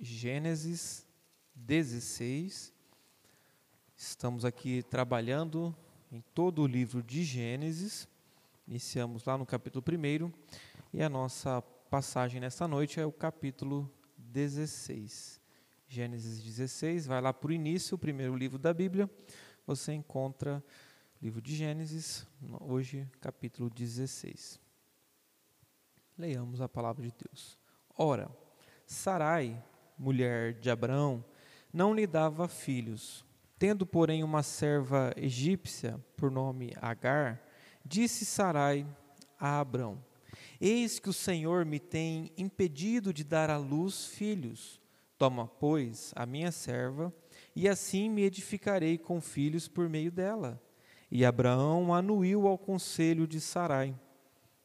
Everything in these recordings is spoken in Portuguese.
Gênesis 16. Estamos aqui trabalhando em todo o livro de Gênesis. Iniciamos lá no capítulo 1 e a nossa passagem nesta noite é o capítulo 16. Gênesis 16, vai lá para o início, o primeiro livro da Bíblia. Você encontra o livro de Gênesis, hoje, capítulo 16. Leiamos a palavra de Deus. Ora, Sarai, mulher de Abraão, não lhe dava filhos. Tendo, porém, uma serva egípcia, por nome Agar, disse Sarai a Abrão: Eis que o Senhor me tem impedido de dar à luz filhos. Toma, pois, a minha serva, e assim me edificarei com filhos por meio dela. E Abraão anuiu ao conselho de Sarai.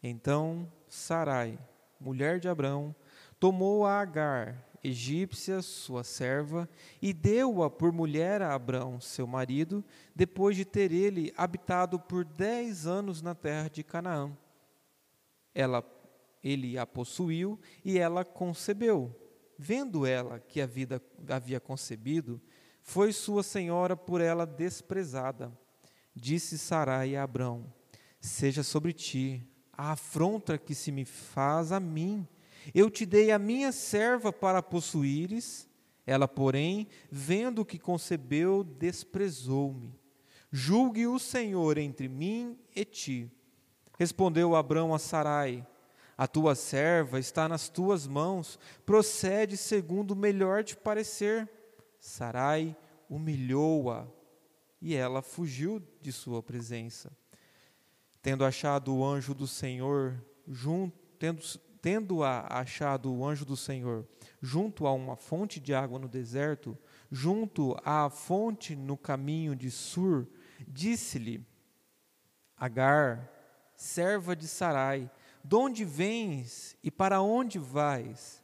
Então Sarai, mulher de Abraão, tomou a Agar, egípcia, sua serva, e deu-a por mulher a Abrão, seu marido, depois de ter ele habitado por dez anos na terra de Canaã. Ela, ele a possuiu e ela concebeu. Vendo ela que a vida havia concebido, foi sua senhora por ela desprezada. Disse Sarai a Abrão: Seja sobre ti a afronta que se me faz a mim eu te dei a minha serva para possuíres, ela, porém, vendo que concebeu, desprezou-me. Julgue o Senhor entre mim e ti. Respondeu Abrão a Sarai: A tua serva está nas tuas mãos, procede segundo o melhor te parecer. Sarai humilhou-a e ela fugiu de sua presença. Tendo achado o anjo do Senhor, junto, tendo tendo-a achado o anjo do Senhor junto a uma fonte de água no deserto, junto à fonte no caminho de Sur, disse-lhe: Agar, serva de Sarai, de onde vens e para onde vais?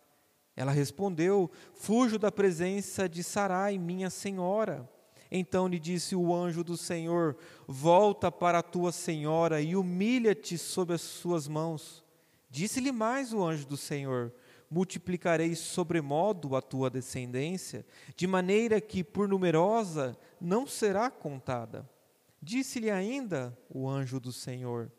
Ela respondeu: Fujo da presença de Sarai, minha senhora. Então lhe disse o anjo do Senhor: Volta para a tua senhora e humilha-te sob as suas mãos. Disse-lhe mais o anjo do Senhor: Multiplicarei sobremodo a tua descendência, de maneira que por numerosa não será contada. Disse-lhe ainda o anjo do Senhor: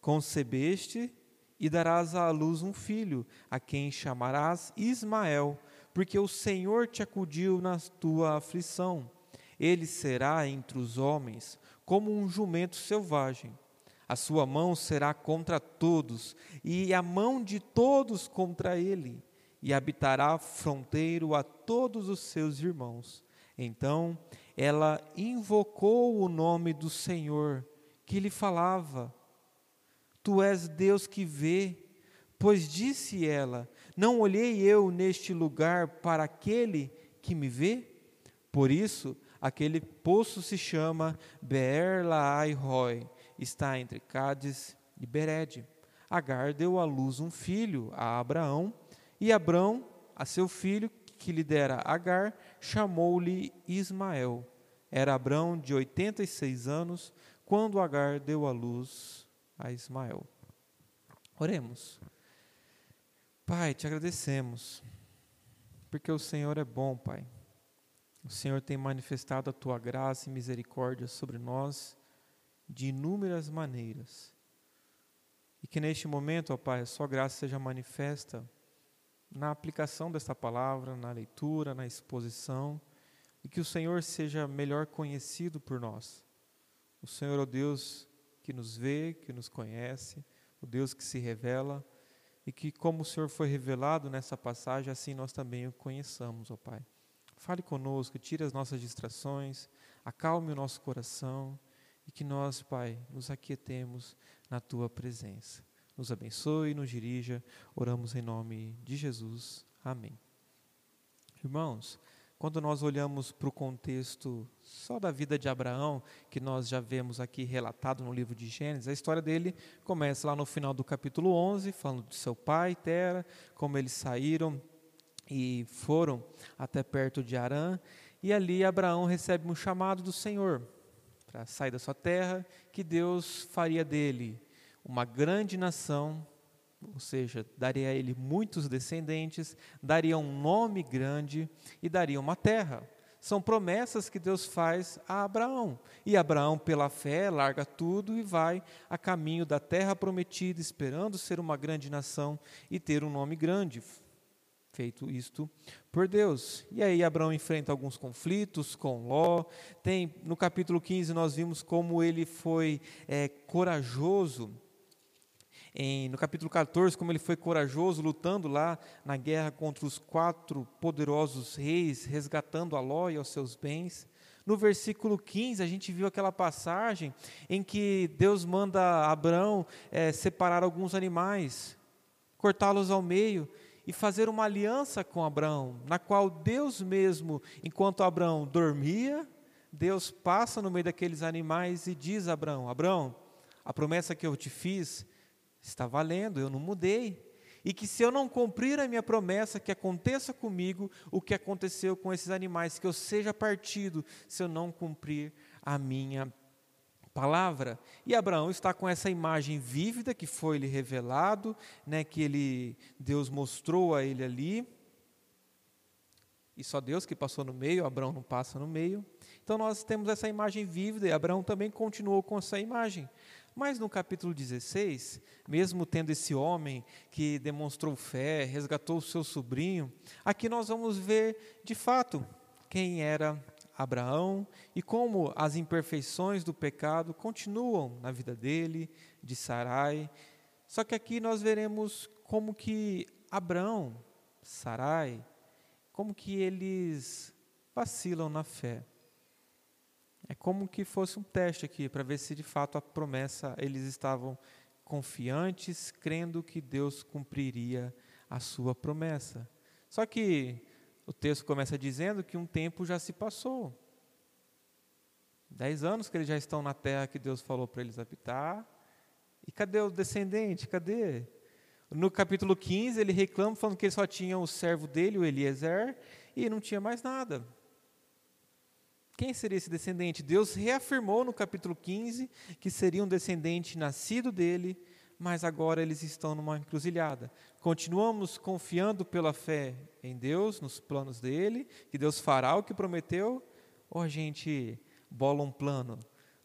Concebeste e darás à luz um filho, a quem chamarás Ismael, porque o Senhor te acudiu na tua aflição. Ele será entre os homens como um jumento selvagem a sua mão será contra todos, e a mão de todos contra ele, e habitará fronteiro a todos os seus irmãos. Então ela invocou o nome do Senhor, que lhe falava: Tu és Deus que vê. Pois disse ela: Não olhei eu neste lugar para aquele que me vê? Por isso, aquele poço se chama Beer Laai Roy está entre Cádiz e Bered. Agar deu à luz um filho a Abraão, e Abraão, a seu filho, que lhe dera Agar, chamou-lhe Ismael. Era Abraão de 86 anos, quando Agar deu à luz a Ismael. Oremos. Pai, te agradecemos, porque o Senhor é bom, Pai. O Senhor tem manifestado a tua graça e misericórdia sobre nós de inúmeras maneiras. E que neste momento, ó Pai, a Sua graça seja manifesta na aplicação desta palavra, na leitura, na exposição, e que o Senhor seja melhor conhecido por nós. O Senhor é o Deus que nos vê, que nos conhece, o Deus que se revela, e que, como o Senhor foi revelado nessa passagem, assim nós também o conheçamos, ó Pai. Fale conosco, tire as nossas distrações, acalme o nosso coração e que nós, Pai, nos aquietemos na tua presença. Nos abençoe nos dirija. Oramos em nome de Jesus. Amém. Irmãos, quando nós olhamos para o contexto só da vida de Abraão, que nós já vemos aqui relatado no livro de Gênesis, a história dele começa lá no final do capítulo 11, falando de seu pai, Tera, como eles saíram e foram até perto de Arã, e ali Abraão recebe um chamado do Senhor para sair da sua terra, que Deus faria dele uma grande nação ou seja, daria a ele muitos descendentes, daria um nome grande e daria uma terra. São promessas que Deus faz a Abraão. E Abraão, pela fé, larga tudo e vai a caminho da terra prometida, esperando ser uma grande nação e ter um nome grande. Feito isto por Deus. E aí Abraão enfrenta alguns conflitos com Ló. Tem no capítulo 15 nós vimos como ele foi é, corajoso em, no capítulo 14, como ele foi corajoso lutando lá na guerra contra os quatro poderosos reis, resgatando a Ló e os seus bens. No versículo 15, a gente viu aquela passagem em que Deus manda Abraão é, separar alguns animais, cortá-los ao meio e fazer uma aliança com Abraão, na qual Deus mesmo, enquanto Abraão dormia, Deus passa no meio daqueles animais e diz a Abraão: Abraão, a promessa que eu te fiz, está valendo, eu não mudei. E que se eu não cumprir a minha promessa, que aconteça comigo o que aconteceu com esses animais, que eu seja partido se eu não cumprir a minha palavra. E Abraão está com essa imagem vívida que foi lhe revelado, né, que ele Deus mostrou a ele ali. E só Deus que passou no meio, Abraão não passa no meio. Então nós temos essa imagem vívida e Abraão também continuou com essa imagem. Mas no capítulo 16, mesmo tendo esse homem que demonstrou fé, resgatou o seu sobrinho, aqui nós vamos ver de fato quem era Abraão e como as imperfeições do pecado continuam na vida dele, de Sarai. Só que aqui nós veremos como que Abraão, Sarai, como que eles vacilam na fé. É como que fosse um teste aqui, para ver se de fato a promessa, eles estavam confiantes, crendo que Deus cumpriria a sua promessa. Só que o texto começa dizendo que um tempo já se passou. Dez anos que eles já estão na terra que Deus falou para eles habitar. E cadê o descendente? Cadê? No capítulo 15, ele reclama, falando que ele só tinha o servo dele, o Eliezer, e não tinha mais nada. Quem seria esse descendente? Deus reafirmou no capítulo 15 que seria um descendente nascido dele, mas agora eles estão numa encruzilhada. Continuamos confiando pela fé em Deus, nos planos dele, que Deus fará o que prometeu, ou a gente bola um plano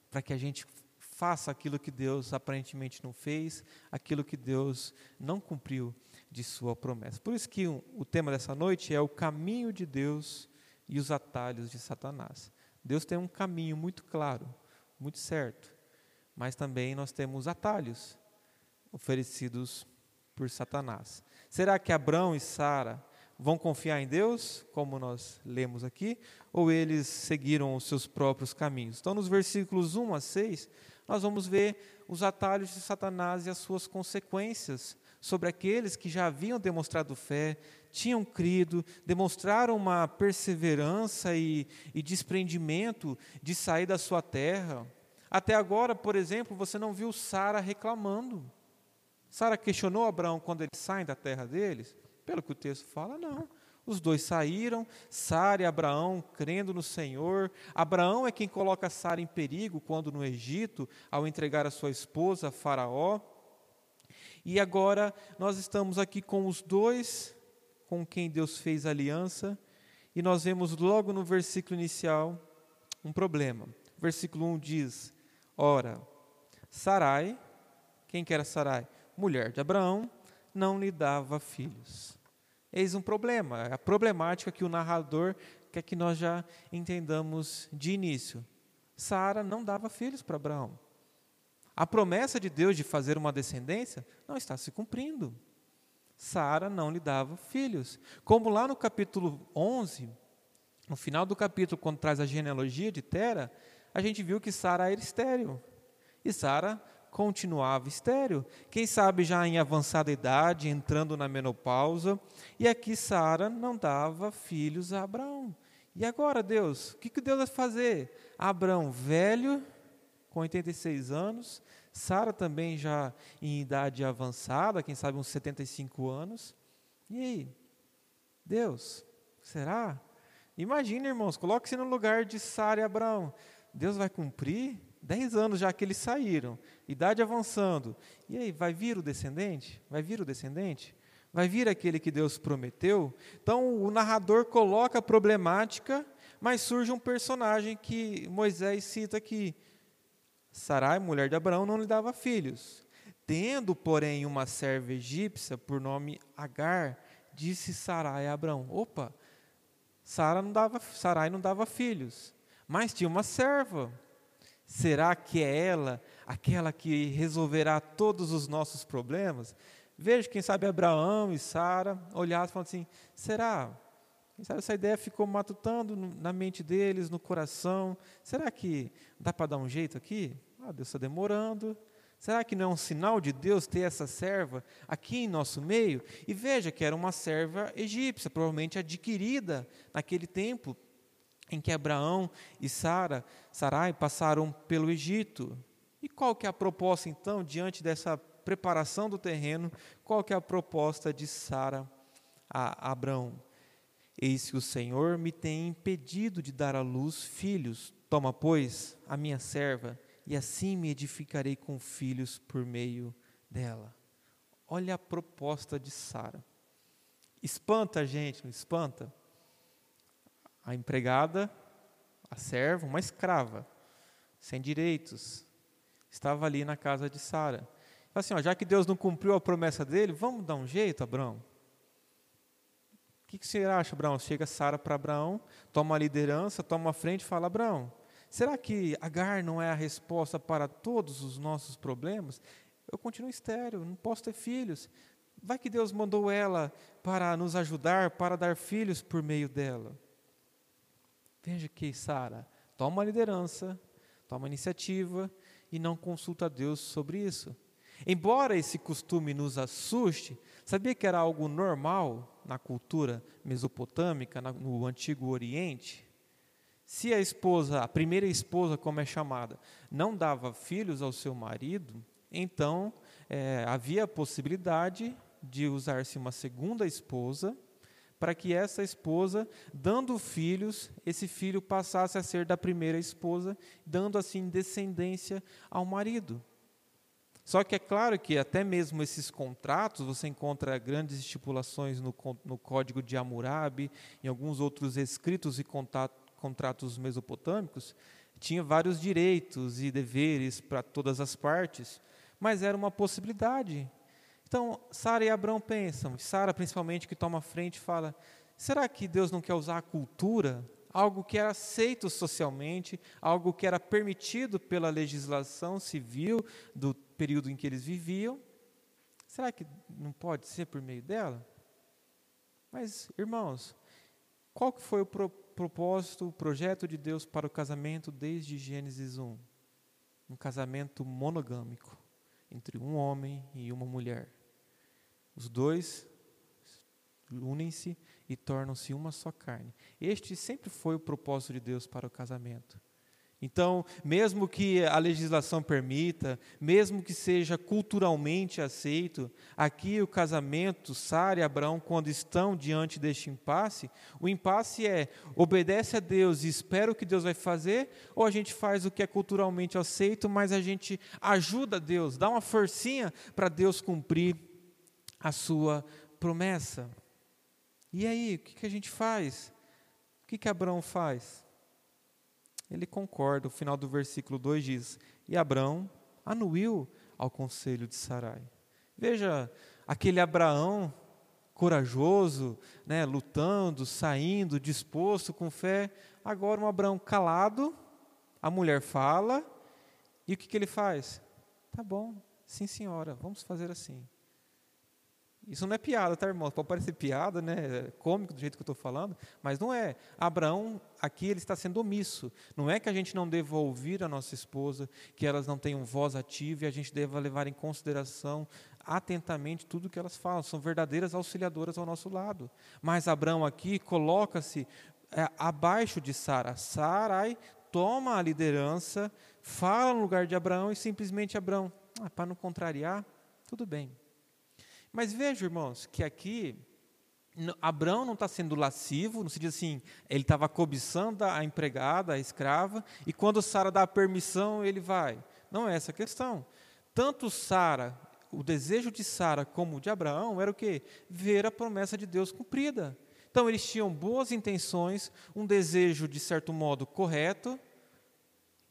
para que a gente faça aquilo que Deus aparentemente não fez, aquilo que Deus não cumpriu de sua promessa. Por isso que o tema dessa noite é o caminho de Deus e os atalhos de Satanás. Deus tem um caminho muito claro, muito certo, mas também nós temos atalhos oferecidos por Satanás. Será que Abraão e Sara vão confiar em Deus, como nós lemos aqui, ou eles seguiram os seus próprios caminhos? Então, nos versículos 1 a 6, nós vamos ver os atalhos de Satanás e as suas consequências sobre aqueles que já haviam demonstrado fé, tinham crido, demonstraram uma perseverança e, e desprendimento de sair da sua terra. Até agora, por exemplo, você não viu Sara reclamando. Sara questionou Abraão quando eles saem da terra deles? Pelo que o texto fala, não. Os dois saíram, Sara e Abraão crendo no Senhor. Abraão é quem coloca Sara em perigo quando no Egito, ao entregar a sua esposa a Faraó. E agora nós estamos aqui com os dois com quem Deus fez aliança, e nós vemos logo no versículo inicial um problema. Versículo 1 diz: Ora, Sarai, quem que era Sarai? Mulher de Abraão, não lhe dava filhos. Eis um problema, a problemática que o narrador quer que nós já entendamos de início. Sara não dava filhos para Abraão. A promessa de Deus de fazer uma descendência não está se cumprindo. Sara não lhe dava filhos. Como lá no capítulo 11, no final do capítulo, quando traz a genealogia de Tera, a gente viu que Sara era estéril. E Sara continuava estéril. Quem sabe já em avançada idade, entrando na menopausa. E aqui Sara não dava filhos a Abraão. E agora, Deus? O que Deus vai fazer? Abraão, velho, com 86 anos, Sara também já em idade avançada, quem sabe uns 75 anos. E aí? Deus, será? Imagina, irmãos, coloque-se no lugar de Sara e Abraão. Deus vai cumprir Dez anos já que eles saíram, idade avançando. E aí, vai vir o descendente? Vai vir o descendente? Vai vir aquele que Deus prometeu? Então, o narrador coloca a problemática, mas surge um personagem que Moisés cita aqui. Sarai, mulher de Abraão, não lhe dava filhos. Tendo, porém, uma serva egípcia por nome Agar, disse Sarai a Abraão: Opa, Sara não dava, Sarai não dava filhos, mas tinha uma serva. Será que é ela aquela que resolverá todos os nossos problemas? Veja, quem sabe Abraão e Sara olharam e falaram assim: será? Quem sabe essa ideia ficou matutando na mente deles, no coração. Será que dá para dar um jeito aqui? Ah, Deus está demorando. Será que não é um sinal de Deus ter essa serva aqui em nosso meio? E veja que era uma serva egípcia, provavelmente adquirida naquele tempo em que Abraão e Sara, Sarai passaram pelo Egito. E qual que é a proposta então diante dessa preparação do terreno? Qual que é a proposta de Sara a Abraão? Eis que o Senhor me tem impedido de dar à luz filhos. Toma, pois, a minha serva e assim me edificarei com filhos por meio dela. Olha a proposta de Sara. Espanta a gente, não espanta? A empregada, a serva, uma escrava, sem direitos, estava ali na casa de Sara. Assim, ó, já que Deus não cumpriu a promessa dele, vamos dar um jeito, Abraão? O que, que você acha, Abraão? Chega Sara para Abraão, toma a liderança, toma a frente e fala: Abraão, Será que Agar não é a resposta para todos os nossos problemas? Eu continuo estéreo, não posso ter filhos. Vai que Deus mandou ela para nos ajudar, para dar filhos por meio dela. Veja que Sara toma a liderança, toma a iniciativa e não consulta a Deus sobre isso. Embora esse costume nos assuste, sabia que era algo normal na cultura mesopotâmica, no Antigo Oriente? Se a esposa, a primeira esposa, como é chamada, não dava filhos ao seu marido, então é, havia a possibilidade de usar-se uma segunda esposa, para que essa esposa, dando filhos, esse filho passasse a ser da primeira esposa, dando assim descendência ao marido. Só que é claro que até mesmo esses contratos, você encontra grandes estipulações no, no Código de Hammurabi, em alguns outros escritos e contatos contratos mesopotâmicos, tinha vários direitos e deveres para todas as partes, mas era uma possibilidade. Então, Sara e Abraão pensam, Sara principalmente que toma frente fala: será que Deus não quer usar a cultura, algo que era aceito socialmente, algo que era permitido pela legislação civil do período em que eles viviam? Será que não pode ser por meio dela? Mas, irmãos, qual que foi o propósito? propósito, o projeto de Deus para o casamento desde Gênesis 1. Um casamento monogâmico entre um homem e uma mulher. Os dois unem-se e tornam-se uma só carne. Este sempre foi o propósito de Deus para o casamento. Então, mesmo que a legislação permita, mesmo que seja culturalmente aceito, aqui o casamento, Sara e Abraão, quando estão diante deste impasse, o impasse é: obedece a Deus e espera o que Deus vai fazer, ou a gente faz o que é culturalmente aceito, mas a gente ajuda Deus, dá uma forcinha para Deus cumprir a sua promessa. E aí, o que, que a gente faz? O que, que Abraão faz? ele concorda. O final do versículo 2 diz: E Abraão anuiu ao conselho de Sarai. Veja, aquele Abraão corajoso, né, lutando, saindo, disposto, com fé. Agora um Abraão calado, a mulher fala, e o que, que ele faz? Tá bom, sim senhora, vamos fazer assim. Isso não é piada, tá, irmão? Pode parecer piada, né? É cômico do jeito que eu estou falando, mas não é. Abraão, aqui, ele está sendo omisso. Não é que a gente não deva ouvir a nossa esposa, que elas não tenham voz ativa e a gente deva levar em consideração atentamente tudo que elas falam. São verdadeiras auxiliadoras ao nosso lado. Mas Abraão aqui coloca-se é, abaixo de Sara. Sarai toma a liderança, fala no lugar de Abraão e simplesmente Abraão, ah, para não contrariar, tudo bem. Mas veja, irmãos, que aqui Abraão não está sendo lascivo, não se diz assim, ele estava cobiçando a empregada, a escrava, e quando Sara dá a permissão, ele vai. Não é essa a questão. Tanto Sara, o desejo de Sara como de Abraão era o quê? Ver a promessa de Deus cumprida. Então eles tinham boas intenções, um desejo de certo modo correto,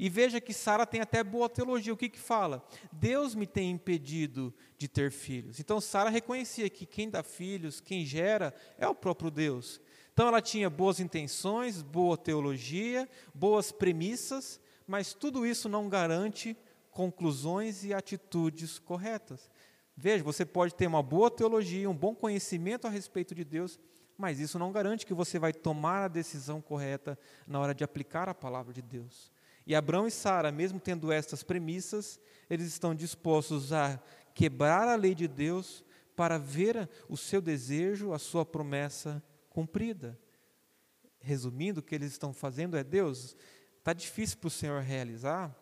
e veja que Sara tem até boa teologia. O que que fala? Deus me tem impedido de ter filhos. Então Sara reconhecia que quem dá filhos, quem gera, é o próprio Deus. Então ela tinha boas intenções, boa teologia, boas premissas, mas tudo isso não garante conclusões e atitudes corretas. Veja, você pode ter uma boa teologia, um bom conhecimento a respeito de Deus, mas isso não garante que você vai tomar a decisão correta na hora de aplicar a palavra de Deus. E Abraão e Sara, mesmo tendo estas premissas, eles estão dispostos a quebrar a lei de Deus para ver o seu desejo, a sua promessa cumprida. Resumindo, o que eles estão fazendo é: Deus, está difícil para o Senhor realizar,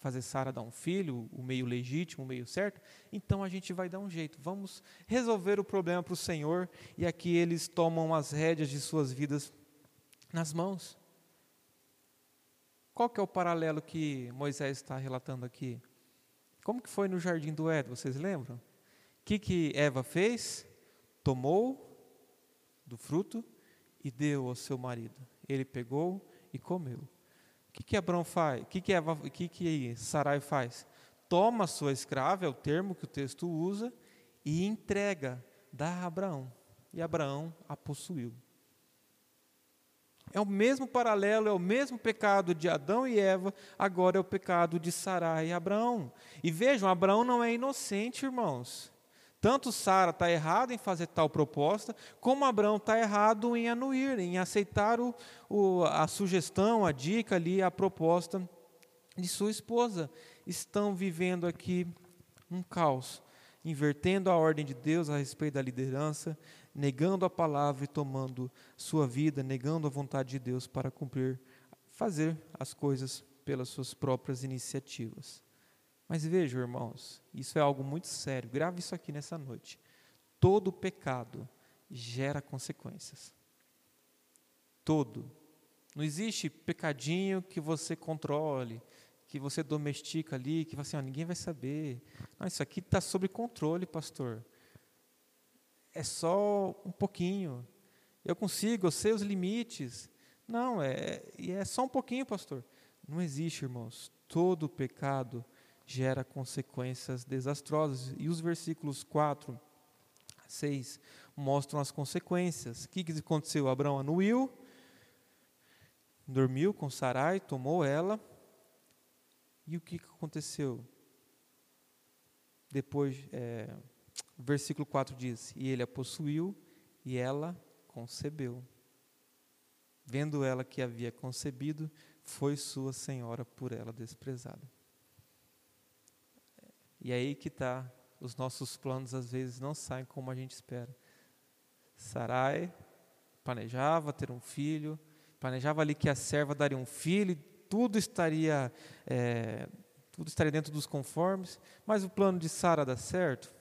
fazer Sara dar um filho, o meio legítimo, o meio certo, então a gente vai dar um jeito, vamos resolver o problema para o Senhor, e aqui eles tomam as rédeas de suas vidas nas mãos. Qual que é o paralelo que Moisés está relatando aqui? Como que foi no jardim do Éden, vocês lembram? O que, que Eva fez? Tomou do fruto e deu ao seu marido. Ele pegou e comeu. O que, que Abraão faz? O que, que, Eva, que, que Sarai faz? Toma sua escrava, é o termo que o texto usa, e entrega, dá a Abraão. E Abraão a possuiu. É o mesmo paralelo, é o mesmo pecado de Adão e Eva, agora é o pecado de Sarai e Abraão. E vejam, Abraão não é inocente, irmãos. Tanto Sara está errada em fazer tal proposta, como Abraão está errado em anuir, em aceitar o, o, a sugestão, a dica ali, a proposta de sua esposa. Estão vivendo aqui um caos, invertendo a ordem de Deus a respeito da liderança, negando a palavra e tomando sua vida, negando a vontade de Deus para cumprir, fazer as coisas pelas suas próprias iniciativas. Mas vejam, irmãos, isso é algo muito sério. Grave isso aqui nessa noite. Todo pecado gera consequências. Todo. Não existe pecadinho que você controle, que você domestica ali, que você, assim, ninguém vai saber. Não, isso aqui está sob controle, pastor é só um pouquinho. Eu consigo, eu sei os limites. Não, é, e é só um pouquinho, pastor. Não existe, irmãos. Todo pecado gera consequências desastrosas. E os versículos 4 a 6 mostram as consequências. O que, que aconteceu? Abraão anuiu, dormiu com Sarai, tomou ela. E o que, que aconteceu? Depois, é, versículo 4 diz: E ele a possuiu e ela concebeu. Vendo ela que havia concebido, foi sua senhora por ela desprezada. E aí que está, os nossos planos às vezes não saem como a gente espera. Sarai planejava ter um filho, planejava ali que a serva daria um filho, tudo estaria, é, tudo estaria dentro dos conformes, mas o plano de Sara dá certo?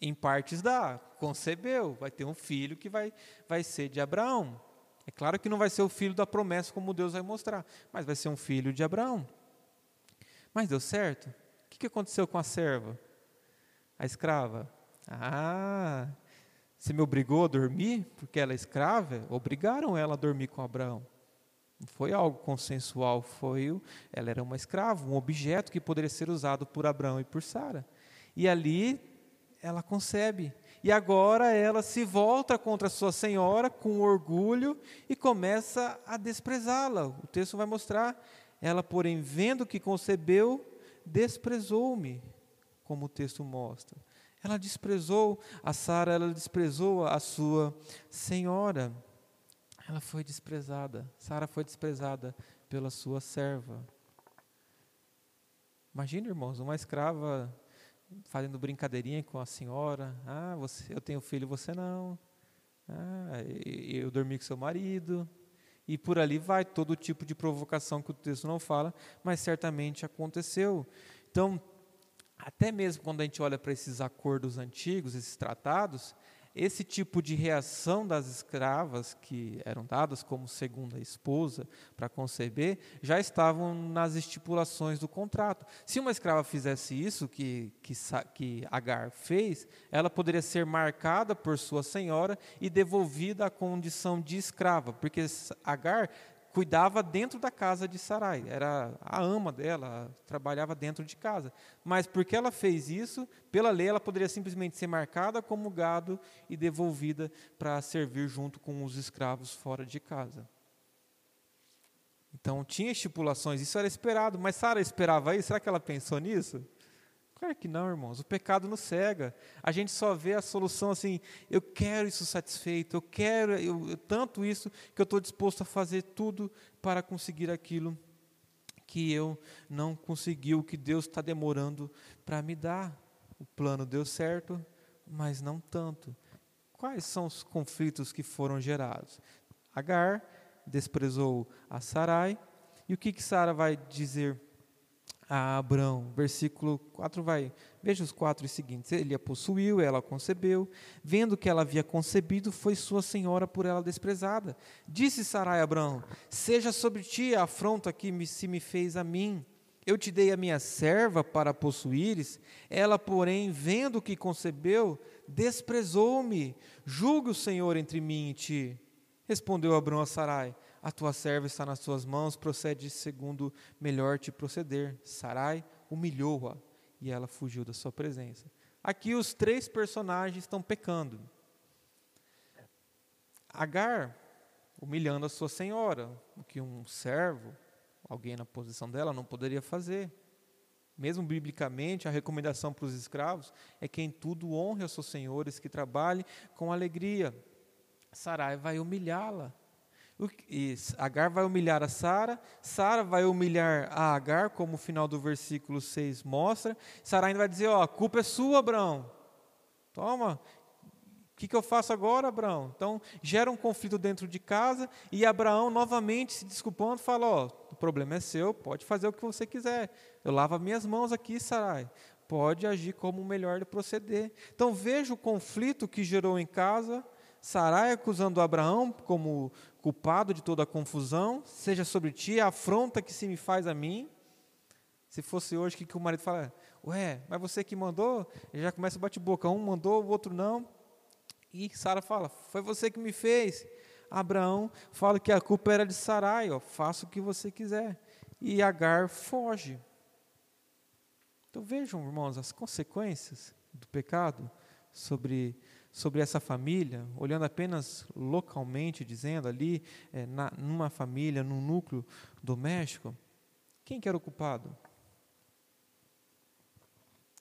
Em partes dá, concebeu, vai ter um filho que vai, vai ser de Abraão. É claro que não vai ser o filho da promessa como Deus vai mostrar, mas vai ser um filho de Abraão. Mas deu certo? O que aconteceu com a serva? A escrava? Ah, você me obrigou a dormir porque ela é escrava? Obrigaram ela a dormir com Abraão. Não foi algo consensual, foi ela era uma escrava, um objeto que poderia ser usado por Abraão e por Sara. E ali ela concebe. E agora ela se volta contra sua senhora com orgulho e começa a desprezá-la. O texto vai mostrar. Ela, porém, vendo que concebeu, desprezou-me, como o texto mostra. Ela desprezou a Sara, ela desprezou a sua senhora. Ela foi desprezada. Sara foi desprezada pela sua serva. Imagina, irmãos, uma escrava fazendo brincadeirinha com a senhora. Ah, você, eu tenho filho, você não. Ah, eu dormi com seu marido. E por ali vai todo tipo de provocação que o texto não fala, mas certamente aconteceu. Então, até mesmo quando a gente olha para esses acordos antigos, esses tratados, esse tipo de reação das escravas, que eram dadas como segunda esposa para conceber, já estavam nas estipulações do contrato. Se uma escrava fizesse isso, que, que, que Agar fez, ela poderia ser marcada por sua senhora e devolvida à condição de escrava, porque Agar cuidava dentro da casa de Sarai, era a ama dela, trabalhava dentro de casa. Mas porque ela fez isso, pela lei ela poderia simplesmente ser marcada como gado e devolvida para servir junto com os escravos fora de casa. Então tinha estipulações, isso era esperado, mas Sara esperava isso? Será que ela pensou nisso? Claro que não, irmãos. O pecado nos cega. A gente só vê a solução assim: eu quero isso satisfeito, eu quero eu, tanto isso que eu estou disposto a fazer tudo para conseguir aquilo que eu não consegui, o que Deus está demorando para me dar. O plano deu certo, mas não tanto. Quais são os conflitos que foram gerados? Agar desprezou a Sarai, e o que, que Sara vai dizer a Abraão. Versículo 4 vai. Veja os quatro seguintes. Ele a possuiu, ela a concebeu. Vendo que ela havia concebido, foi sua senhora por ela desprezada. Disse Sarai a Abraão: Seja sobre ti a afronta que me, se me fez a mim. Eu te dei a minha serva para possuíres. Ela, porém, vendo que concebeu, desprezou-me. Julgue o Senhor entre mim e ti. Respondeu Abraão a Sarai: a tua serva está nas tuas mãos, procede segundo melhor te proceder. Sarai humilhou-a e ela fugiu da sua presença. Aqui os três personagens estão pecando. Agar humilhando a sua senhora, o que um servo, alguém na posição dela, não poderia fazer. Mesmo biblicamente, a recomendação para os escravos é que em tudo honre os seus senhores, que trabalhe com alegria. Sarai vai humilhá-la. Agar vai humilhar a Sara, Sara vai humilhar a Agar, como o final do versículo 6 mostra. Sara ainda vai dizer: Ó, a culpa é sua, Abraão. Toma, o que, que eu faço agora, Abraão? Então, gera um conflito dentro de casa e Abraão, novamente se desculpando, fala: Ó, o problema é seu, pode fazer o que você quiser. Eu lavo as minhas mãos aqui, Sarai. Pode agir como melhor de proceder. Então, veja o conflito que gerou em casa. Sarai acusando Abraão como culpado de toda a confusão, seja sobre ti a afronta que se me faz a mim. Se fosse hoje, que, que o marido fala? Ué, mas você que mandou? Ele já começa a bate-boca. Um mandou, o outro não. E Sara fala: Foi você que me fez. Abraão fala que a culpa era de Sarai, ó, faça o que você quiser. E Agar foge. Então vejam, irmãos, as consequências do pecado sobre sobre essa família, olhando apenas localmente, dizendo ali, é, na, numa família, num núcleo doméstico, quem que era o culpado?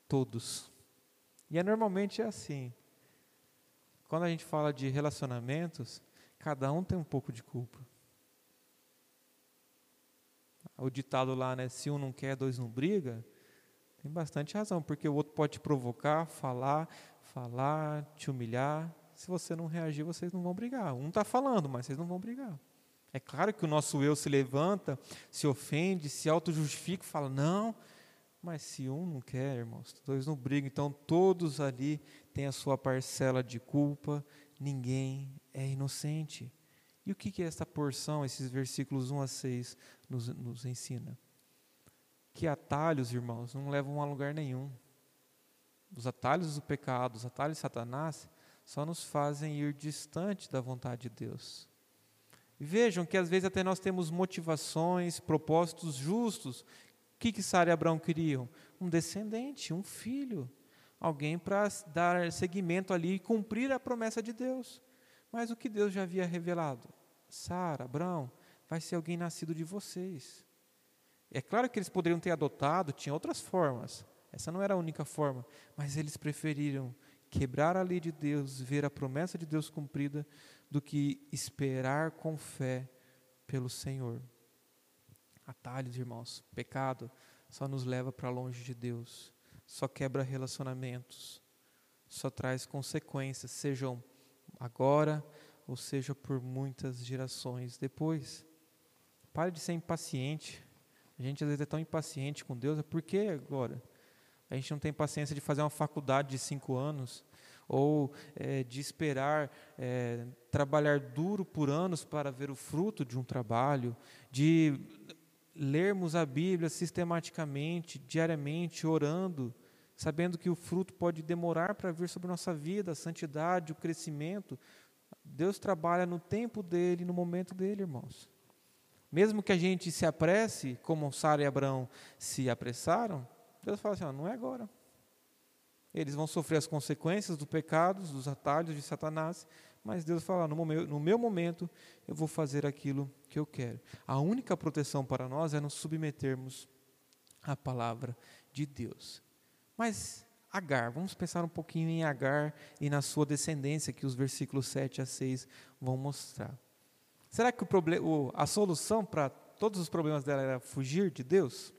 Todos. E é normalmente é assim. Quando a gente fala de relacionamentos, cada um tem um pouco de culpa. O ditado lá, né, se um não quer, dois não briga, tem bastante razão, porque o outro pode provocar, falar, falar, te humilhar. Se você não reagir, vocês não vão brigar. Um está falando, mas vocês não vão brigar. É claro que o nosso eu se levanta, se ofende, se auto-justifica, fala, não. Mas se um não quer, irmãos, dois não brigam. Então todos ali têm a sua parcela de culpa, ninguém é inocente. E o que, que essa porção, esses versículos 1 a 6, nos, nos ensina? Que atalhos, irmãos, não levam a lugar nenhum. Os atalhos do pecado, os atalhos de Satanás, só nos fazem ir distante da vontade de Deus. Vejam que às vezes até nós temos motivações, propósitos justos. O que, que Sara e Abraão queriam? Um descendente, um filho. Alguém para dar seguimento ali e cumprir a promessa de Deus. Mas o que Deus já havia revelado? Sara, Abraão, vai ser alguém nascido de vocês. É claro que eles poderiam ter adotado, tinha outras formas. Essa não era a única forma, mas eles preferiram quebrar a lei de Deus, ver a promessa de Deus cumprida, do que esperar com fé pelo Senhor. Atalhos, irmãos, pecado só nos leva para longe de Deus, só quebra relacionamentos, só traz consequências, sejam agora ou seja por muitas gerações depois. Pare de ser impaciente. A gente às vezes é tão impaciente com Deus, é por que agora? A gente não tem paciência de fazer uma faculdade de cinco anos, ou é, de esperar é, trabalhar duro por anos para ver o fruto de um trabalho, de lermos a Bíblia sistematicamente, diariamente, orando, sabendo que o fruto pode demorar para vir sobre a nossa vida, a santidade, o crescimento. Deus trabalha no tempo dele, no momento dele, irmãos. Mesmo que a gente se apresse, como Sara e Abraão se apressaram, Deus fala assim: ó, não é agora. Eles vão sofrer as consequências do pecado, dos atalhos de Satanás, mas Deus fala: no meu, no meu momento eu vou fazer aquilo que eu quero. A única proteção para nós é nos submetermos à palavra de Deus. Mas Agar, vamos pensar um pouquinho em Agar e na sua descendência, que os versículos 7 a 6 vão mostrar. Será que o problema, a solução para todos os problemas dela era fugir de Deus?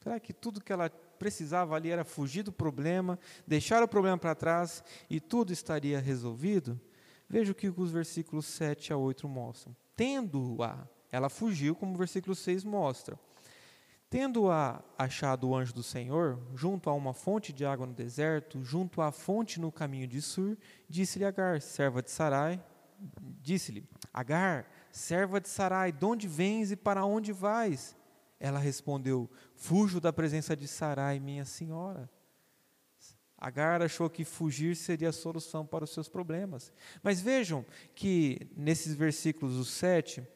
Será que tudo que ela precisava ali era fugir do problema, deixar o problema para trás e tudo estaria resolvido? Veja o que os versículos 7 a 8 mostram. Tendo-a, ela fugiu, como o versículo 6 mostra. Tendo-a achado o anjo do Senhor, junto a uma fonte de água no deserto, junto à fonte no caminho de Sur, disse-lhe Agar, serva de Sarai, disse-lhe: Agar, serva de Sarai, de onde vens e para onde vais? Ela respondeu: Fujo da presença de Sarai, minha senhora. Agar achou que fugir seria a solução para os seus problemas. Mas vejam que nesses versículos do 7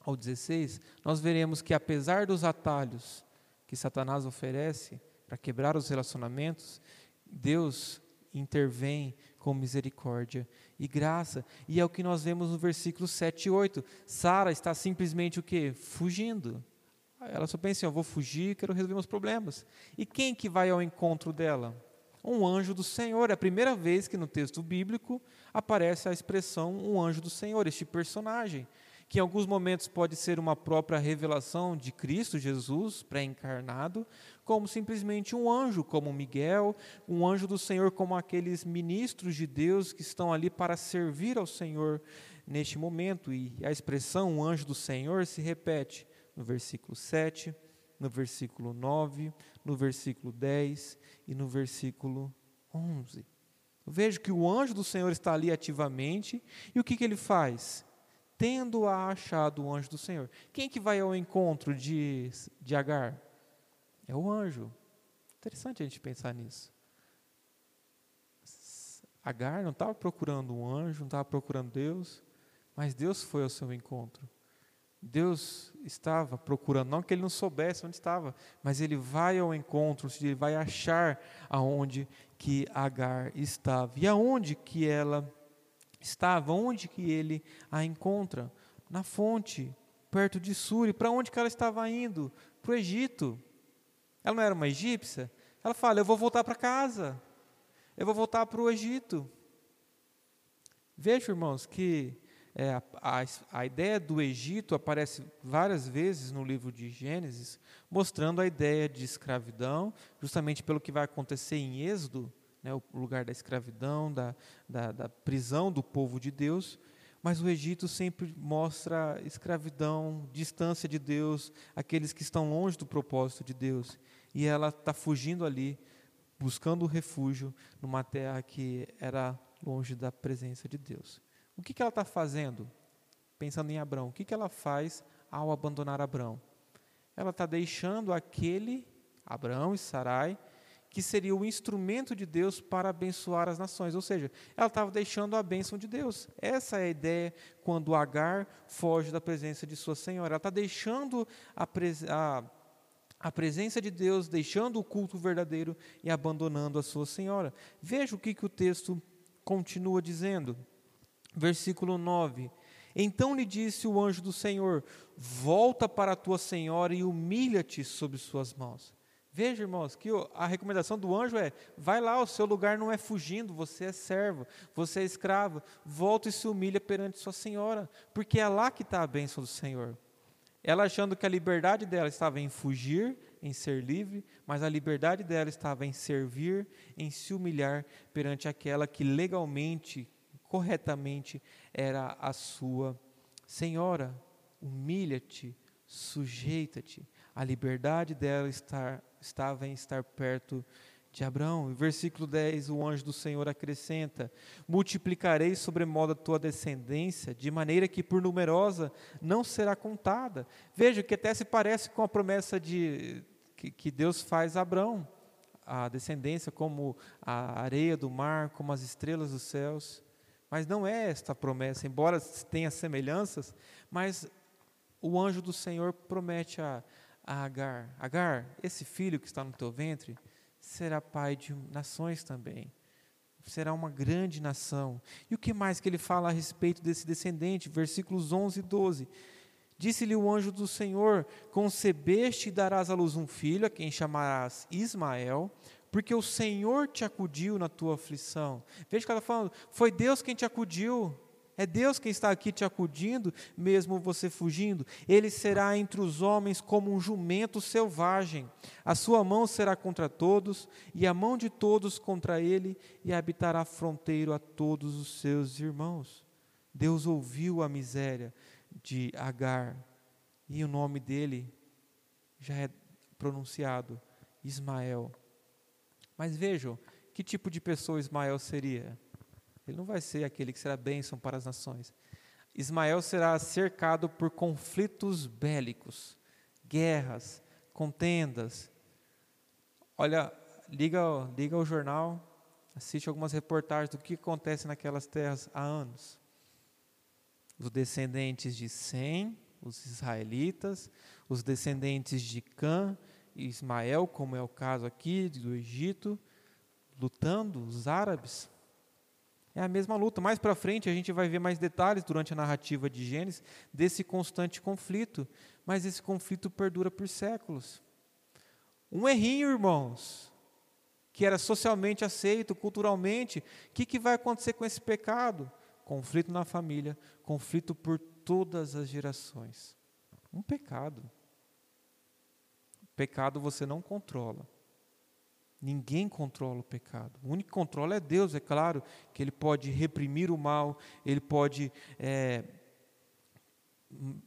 ao 16, nós veremos que apesar dos atalhos que Satanás oferece para quebrar os relacionamentos, Deus intervém com misericórdia e graça. E é o que nós vemos no versículo 7 e 8. Sara está simplesmente o quê? Fugindo. Ela só pensa assim, eu vou fugir, quero resolver meus problemas. E quem que vai ao encontro dela? Um anjo do Senhor. É a primeira vez que no texto bíblico aparece a expressão um anjo do Senhor, este personagem que em alguns momentos pode ser uma própria revelação de Cristo Jesus pré-encarnado, como simplesmente um anjo, como Miguel, um anjo do Senhor, como aqueles ministros de Deus que estão ali para servir ao Senhor neste momento. E a expressão um anjo do Senhor se repete no versículo 7, no versículo 9, no versículo 10 e no versículo 11. Eu vejo que o anjo do Senhor está ali ativamente, e o que, que ele faz? tendo achado o anjo do Senhor. Quem que vai ao encontro de, de Agar? É o anjo. Interessante a gente pensar nisso. Agar não estava procurando um anjo, não estava procurando Deus, mas Deus foi ao seu encontro. Deus estava procurando, não que ele não soubesse onde estava, mas ele vai ao encontro, ele vai achar aonde que Agar estava e aonde que ela estava, onde que ele a encontra? Na fonte, perto de Suri. Para onde que ela estava indo? Para o Egito. Ela não era uma egípcia? Ela fala: Eu vou voltar para casa. Eu vou voltar para o Egito. Veja, irmãos, que é, a, a, a, ideia do Egito aparece várias vezes no livro de Gênesis, mostrando a ideia de escravidão, justamente pelo que vai acontecer em Êxodo, né, o lugar da escravidão, da, da, da prisão do povo de Deus, mas o Egito sempre mostra escravidão, distância de Deus, aqueles que estão longe do propósito de Deus. E ela está fugindo ali, buscando refúgio numa terra que era longe da presença de Deus. O que, que ela está fazendo? Pensando em Abraão, o que, que ela faz ao abandonar Abraão? Ela está deixando aquele, Abraão e Sarai, que seria o instrumento de Deus para abençoar as nações. Ou seja, ela estava deixando a bênção de Deus. Essa é a ideia quando Agar foge da presença de sua senhora. Ela está deixando a, pres a, a presença de Deus, deixando o culto verdadeiro e abandonando a sua senhora. Veja o que, que o texto continua dizendo. Versículo 9. Então lhe disse o anjo do Senhor: Volta para a tua senhora e humilha-te sob suas mãos. Veja, irmãos, que a recomendação do anjo é: vai lá, o seu lugar não é fugindo, você é servo, você é escravo, volta e se humilha perante sua senhora, porque é lá que está a bênção do Senhor. Ela achando que a liberdade dela estava em fugir, em ser livre, mas a liberdade dela estava em servir, em se humilhar perante aquela que legalmente, corretamente era a sua senhora. Humilha-te, sujeita-te. A liberdade dela estar estava em estar perto de Abraão. E versículo 10, o anjo do Senhor acrescenta: Multiplicarei sobremodo a tua descendência, de maneira que por numerosa não será contada. Veja que até se parece com a promessa de que, que Deus faz a Abraão, a descendência como a areia do mar, como as estrelas dos céus. Mas não é esta promessa, embora tenha semelhanças, mas o anjo do Senhor promete a, a Agar: Agar, esse filho que está no teu ventre, será pai de nações também. Será uma grande nação. E o que mais que ele fala a respeito desse descendente? Versículos 11 e 12. Disse-lhe o anjo do Senhor: Concebeste e darás à luz um filho, a quem chamarás Ismael, porque o Senhor te acudiu na tua aflição. Veja que ela está falando: Foi Deus quem te acudiu. É Deus quem está aqui te acudindo, mesmo você fugindo. Ele será entre os homens como um jumento selvagem. A sua mão será contra todos, e a mão de todos contra ele, e habitará fronteiro a todos os seus irmãos. Deus ouviu a miséria de Agar, e o nome dele já é pronunciado Ismael. Mas vejam, que tipo de pessoa Ismael seria? Ele não vai ser aquele que será bênção para as nações. Ismael será cercado por conflitos bélicos, guerras, contendas. Olha, liga, liga o jornal, assiste algumas reportagens do que acontece naquelas terras há anos. Os descendentes de Sem, os israelitas, os descendentes de Cã Ismael, como é o caso aqui do Egito, lutando, os árabes, é a mesma luta. Mais para frente a gente vai ver mais detalhes durante a narrativa de Gênesis desse constante conflito, mas esse conflito perdura por séculos. Um errinho, irmãos, que era socialmente aceito, culturalmente, o que, que vai acontecer com esse pecado? Conflito na família, conflito por todas as gerações. Um pecado. Pecado você não controla. Ninguém controla o pecado. O único que controla é Deus, é claro, que Ele pode reprimir o mal, Ele pode é,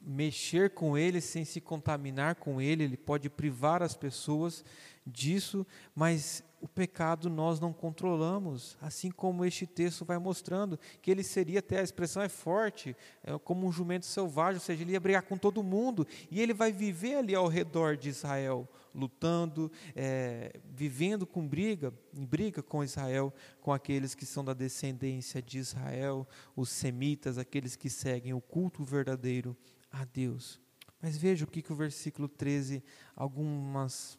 mexer com ele sem se contaminar com ele, Ele pode privar as pessoas disso, mas o pecado nós não controlamos, assim como este texto vai mostrando, que ele seria até, a expressão é forte, é como um jumento selvagem, ou seja, ele ia brigar com todo mundo, e ele vai viver ali ao redor de Israel, lutando, é, vivendo com briga, em briga com Israel, com aqueles que são da descendência de Israel, os semitas, aqueles que seguem o culto verdadeiro a Deus. Mas veja o que, que o versículo 13, algumas,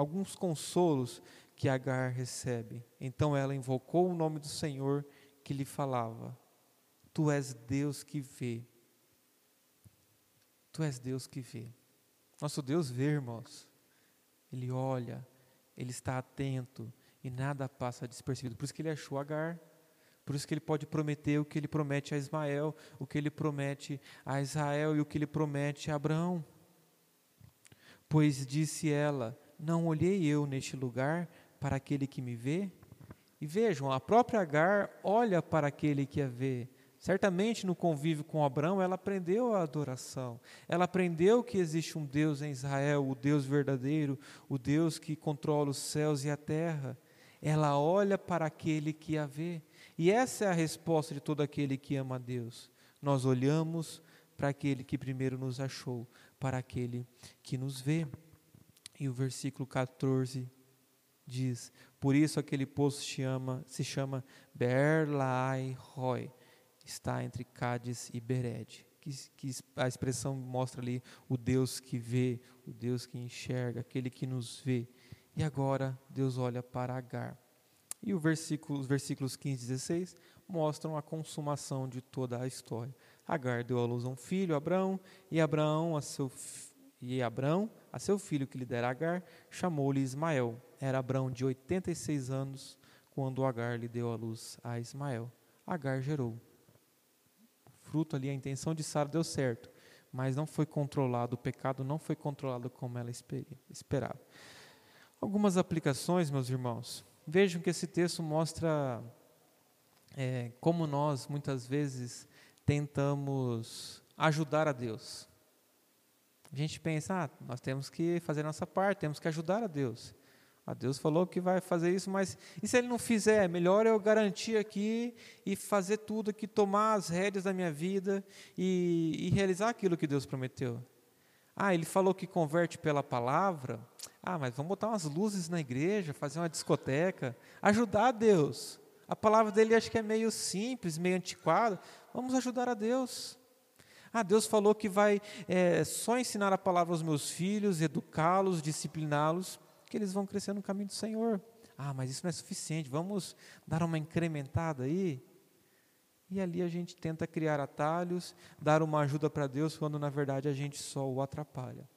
alguns consolos que Agar recebe. Então ela invocou o nome do Senhor que lhe falava: Tu és Deus que vê. Tu és Deus que vê. Nosso Deus vê, irmãos. Ele olha, ele está atento e nada passa despercebido. Por isso que ele achou Agar. Por isso que ele pode prometer o que ele promete a Ismael, o que ele promete a Israel e o que ele promete a Abraão. Pois disse ela: Não olhei eu neste lugar para aquele que me vê? E vejam, a própria Agar olha para aquele que a vê. Certamente no convívio com Abraão, ela aprendeu a adoração. Ela aprendeu que existe um Deus em Israel, o Deus verdadeiro, o Deus que controla os céus e a terra. Ela olha para aquele que a vê. E essa é a resposta de todo aquele que ama a Deus. Nós olhamos para aquele que primeiro nos achou, para aquele que nos vê. E o versículo 14 diz: Por isso aquele poço chama, se chama Berlai Roy, está entre Cádiz e Bered. Que, que, a expressão mostra ali o Deus que vê, o Deus que enxerga, aquele que nos vê. E agora Deus olha para Agar. E versículo, os versículos 15 e 16 mostram a consumação de toda a história. Agar deu à luz a um filho, Abraão, e Abraão a seu e Abraão, a seu filho que lhe dera Agar, chamou-lhe Ismael. Era Abraão de 86 anos quando Agar lhe deu a luz a Ismael. Agar gerou. Fruto ali, a intenção de Sara deu certo, mas não foi controlado, o pecado não foi controlado como ela esperava. Algumas aplicações, meus irmãos. Vejam que esse texto mostra é, como nós, muitas vezes, tentamos ajudar a Deus. A gente pensa, ah, nós temos que fazer a nossa parte, temos que ajudar a Deus. Ah, Deus falou que vai fazer isso, mas e se ele não fizer? Melhor eu garantir aqui e fazer tudo aqui, tomar as rédeas da minha vida e, e realizar aquilo que Deus prometeu. Ah, ele falou que converte pela palavra. Ah, mas vamos botar umas luzes na igreja, fazer uma discoteca, ajudar Deus. A palavra dele acho que é meio simples, meio antiquada. Vamos ajudar a Deus. Ah, Deus falou que vai é, só ensinar a palavra aos meus filhos, educá-los, discipliná-los que eles vão crescer no caminho do Senhor. Ah, mas isso não é suficiente, vamos dar uma incrementada aí? E ali a gente tenta criar atalhos, dar uma ajuda para Deus, quando na verdade a gente só o atrapalha.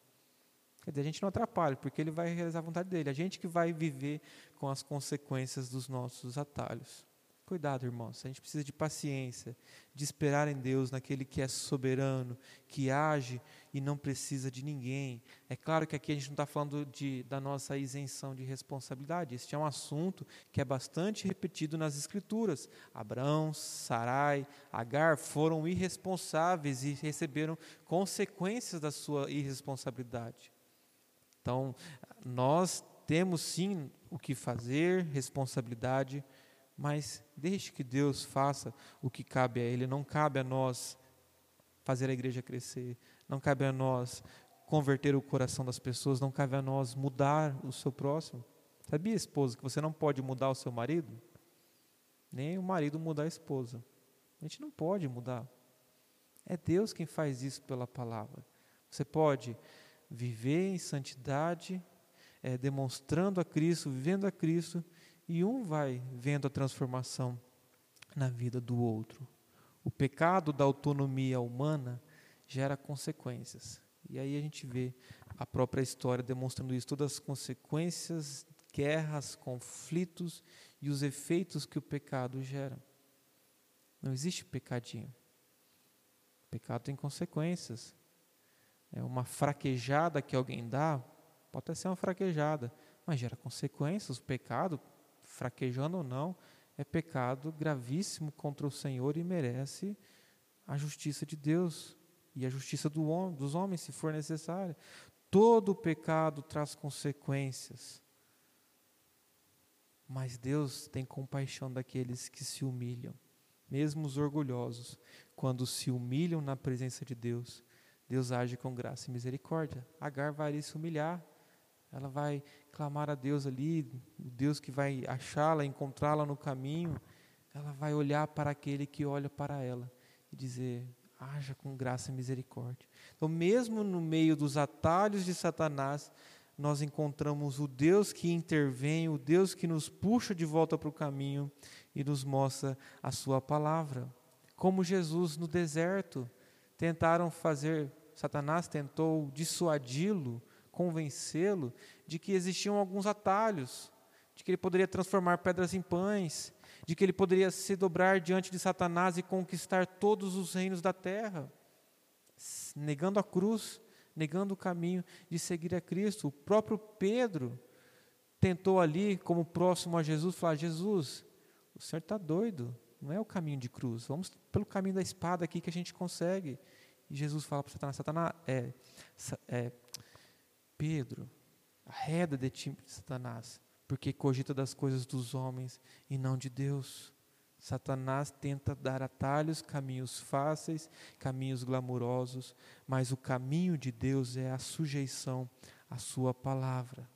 Quer dizer, a gente não atrapalha, porque ele vai realizar a vontade dele. A gente que vai viver com as consequências dos nossos atalhos. Cuidado, irmãos, a gente precisa de paciência, de esperar em Deus, naquele que é soberano, que age e não precisa de ninguém. É claro que aqui a gente não está falando de, da nossa isenção de responsabilidade, este é um assunto que é bastante repetido nas Escrituras. Abraão, Sarai, Agar foram irresponsáveis e receberam consequências da sua irresponsabilidade. Então, nós temos sim o que fazer, responsabilidade, mas deixe que Deus faça o que cabe a Ele. Não cabe a nós fazer a igreja crescer, não cabe a nós converter o coração das pessoas, não cabe a nós mudar o seu próximo. Sabia, esposa, que você não pode mudar o seu marido? Nem o marido mudar a esposa. A gente não pode mudar. É Deus quem faz isso pela palavra. Você pode viver em santidade, é, demonstrando a Cristo, vivendo a Cristo, e um vai vendo a transformação na vida do outro. O pecado da autonomia humana gera consequências. E aí a gente vê a própria história demonstrando isso, todas as consequências, guerras, conflitos e os efeitos que o pecado gera. Não existe pecadinho. O pecado tem consequências. É uma fraquejada que alguém dá, pode até ser uma fraquejada, mas gera consequências. O pecado fraquejando ou não, é pecado gravíssimo contra o Senhor e merece a justiça de Deus e a justiça do homem, dos homens, se for necessária. Todo pecado traz consequências. Mas Deus tem compaixão daqueles que se humilham, mesmo os orgulhosos, quando se humilham na presença de Deus, Deus age com graça e misericórdia. Agar vai se humilhar, ela vai clamar a Deus ali, o Deus que vai achá-la, encontrá-la no caminho, ela vai olhar para aquele que olha para ela e dizer: haja com graça e misericórdia. Então, mesmo no meio dos atalhos de Satanás, nós encontramos o Deus que intervém, o Deus que nos puxa de volta para o caminho e nos mostra a Sua palavra. Como Jesus no deserto, tentaram fazer, Satanás tentou dissuadi-lo convencê-lo de que existiam alguns atalhos, de que ele poderia transformar pedras em pães, de que ele poderia se dobrar diante de Satanás e conquistar todos os reinos da terra, negando a cruz, negando o caminho de seguir a Cristo. O próprio Pedro tentou ali, como próximo a Jesus, falar: Jesus, o senhor está doido, não é o caminho de cruz, vamos pelo caminho da espada aqui que a gente consegue. E Jesus fala para Satanás: Satanás, é, é Pedro, arreda de ti, Satanás, porque cogita das coisas dos homens e não de Deus. Satanás tenta dar atalhos, caminhos fáceis, caminhos glamurosos, mas o caminho de Deus é a sujeição à Sua palavra.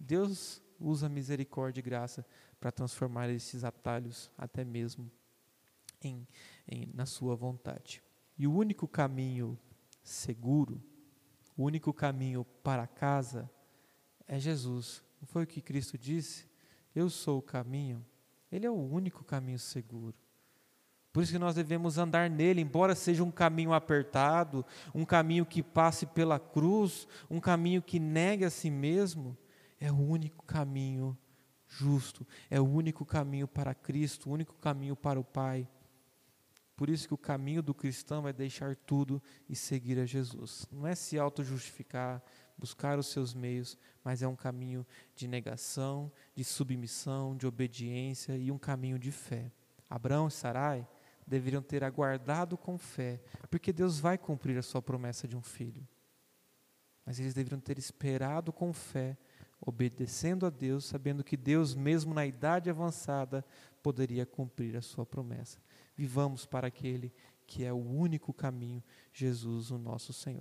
Deus usa misericórdia e graça para transformar esses atalhos até mesmo em, em, na Sua vontade. E o único caminho seguro o único caminho para casa é Jesus. Não foi o que Cristo disse? Eu sou o caminho. Ele é o único caminho seguro. Por isso que nós devemos andar nele, embora seja um caminho apertado, um caminho que passe pela cruz, um caminho que negue a si mesmo, é o único caminho justo, é o único caminho para Cristo, o único caminho para o Pai. Por isso que o caminho do cristão é deixar tudo e seguir a Jesus. Não é se auto-justificar, buscar os seus meios, mas é um caminho de negação, de submissão, de obediência e um caminho de fé. Abraão e Sarai deveriam ter aguardado com fé, porque Deus vai cumprir a sua promessa de um filho. Mas eles deveriam ter esperado com fé obedecendo a Deus, sabendo que Deus, mesmo na idade avançada, poderia cumprir a sua promessa. Vivamos para aquele que é o único caminho, Jesus, o nosso Senhor.